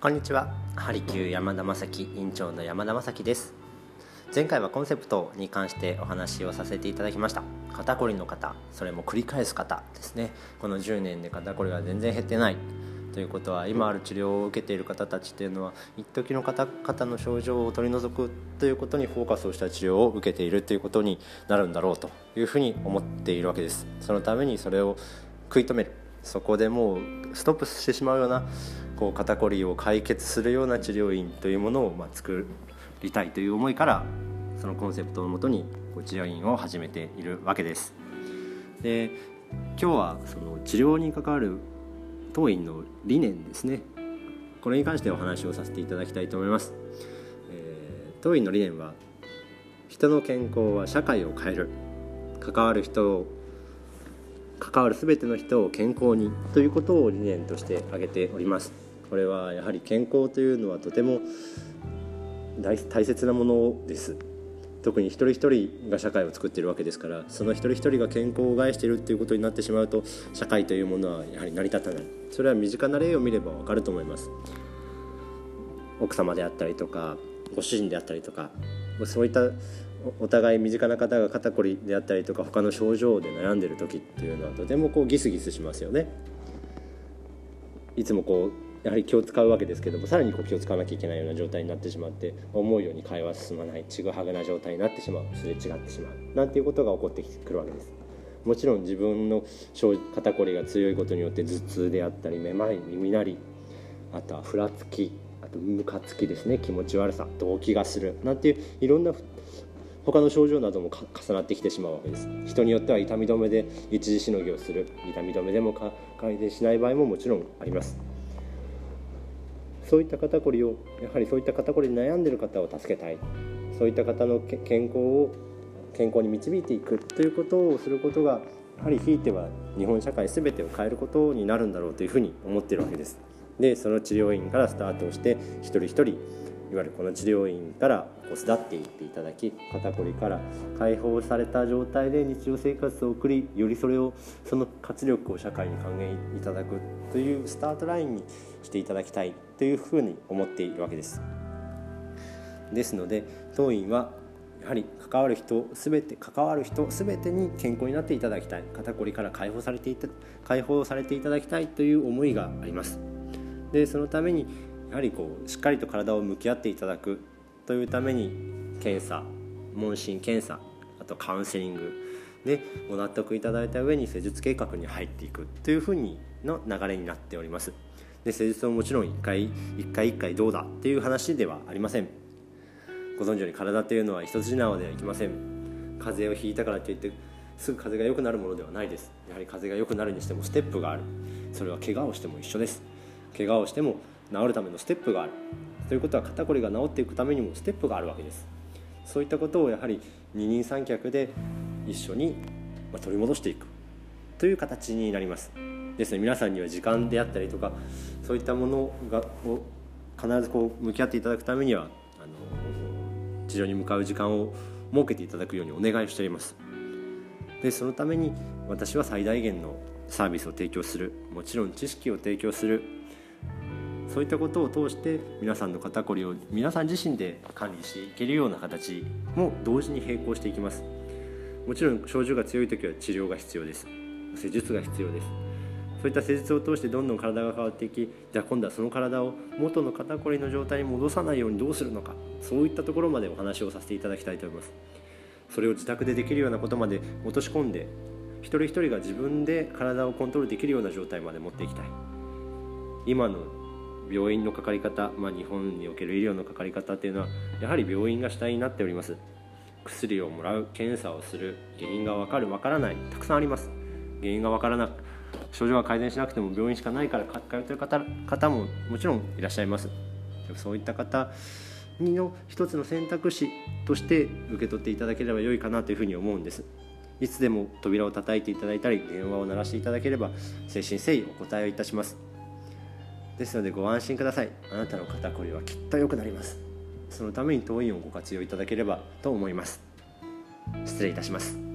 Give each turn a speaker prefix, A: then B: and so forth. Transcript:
A: こんにちは。ハリキュー山田正樹院長の山田正樹です。前回はコンセプトに関してお話をさせていただきました。肩こりの方それも繰り返す方ですね。この10年で肩こりが全然減ってない。ということは今ある治療を受けている方たちっていうのは一時の方々の症状を取り除くということにフォーカスをした治療を受けているということになるんだろうというふうに思っているわけです。そのためにそれを食い止める。そこでもうストップしてしまうようなこう肩こりを解決するような治療院というものをまあ作りたいという思いからそのコンセプトのもとに治療院を始めているわけです。で今日はその治療に関わる当院の理念ですね。これに関してお話をさせていただきたいと思います、えー、当院の理念は人の健康は社会を変える。関わる人を関わる全ての人を健康にということを理念として挙げております。これはやはり健康というのはとても大切なものです。特に一人一人が社会を作っているわけですからその一人一人が健康を害しているということになってしまうと社会というものはやはり成り立たない。それは身近な例を見ればわかると思います。奥様であったりとかご主人であったりとかそういったお互い身近な方が肩こりであったりとか他の症状で悩んでる時っていうのはとてもこうギスギスしますよね。いつもこうやはり気を使うわけですけどもさらにこう気を使わなきゃいけないような状態になってしまって思うように会話進まないちぐはぐな状態になってしまうすれ違ってしまうなんていうことが起こってくるわけです。もちろん自分の肩こりが強いことによって頭痛であったりめまい耳鳴りあとはふらつきあとムカつきですね気持ち悪さ動悸がするなんていういろんな他の症状なども重なってきてしまうわけです。人によっては痛み止めで一時しのぎをする痛み止めでも改善しない場合ももちろんあります。そういった肩こりをやはりそういった肩こりに悩んでいる方を助けたいそういった方の健康を健康に導いていくということをすることがやはりひいては日本社会全てを変えることになるんだろうというふうに思ってるわけです。でその治療院からスタートをして一人一人いわゆるこの治療院からこう巣立っていっていただき肩こりから解放された状態で日常生活を送りよりそれをその活力を社会に還元いただくというスタートラインにしていただきたいというふうに思っているわけです。ですので当院はやはり関わる人全て関わる人全てに健康になっていただきたい。肩こりから解放されていた解放されていただきたいという思いがあります。でそのためにやはりこうしっかりと体を向き合っていただく。というために検査問診検査あとカウンセリング。でご納得いただいた上に施術計画に入っていく。というふうにの流れになっております。で施術ももちろん1回1回1回どうだっていう話ではありません。ご存知ように体というのは一筋縄ではいきません。風邪をひいたからといってすぐ風邪が良くなるものではないです。やはり風邪が良くなるにしてもステップがある。それは怪我をしても一緒です。怪我をしても治るためのステップがある。ということは肩こりが治っていくためにもステップがあるわけです。そういったことをやはり二人三脚で一緒に取り戻していく。という形になります。ですね。皆さんには時間であったりとかそういったものがを必ずこう向き合っていただくためにはあの治療に向かう時間を設けていただくようにお願いしております。でそのために私は最大限のサービスを提供する。もちろん知識を提供する。そういったことを通して皆さんの肩こりを皆さん自身で管理していけるような形も同時に並行していきます。もちろん症状が強い時は治療が必要です。施術が必要です。そういった施術を通してどんどん体が変わっていきじゃあ今度はその体を元の肩こりの状態に戻さないようにどうするのかそういったところまでお話をさせていただきたいと思います。それを自宅でできるようなことまで落とし込んで一人一人が自分で体をコントロールできるような状態まで持っていきたい。今の病院のかかり方、まあ、日本における医療のかかり方っていうのはやはり病院が主体になっております。薬をもらう検査をする原因が分かる分からないたくさんあります。原因が分からなく症状が改善しなくても病院しかないから通っている方方ももちろんいらっしゃいます。そういった方の一つの選択肢として受け取っていただければ良いかなというふうに思うんです。いつでも扉を叩いていただいたり電話を鳴らしていただければ誠心誠意お答えをいたします。ですのでご安心ください。あなたの肩こりはきっと良くなります。そのために当院をご活用いただければと思います。失礼いたします。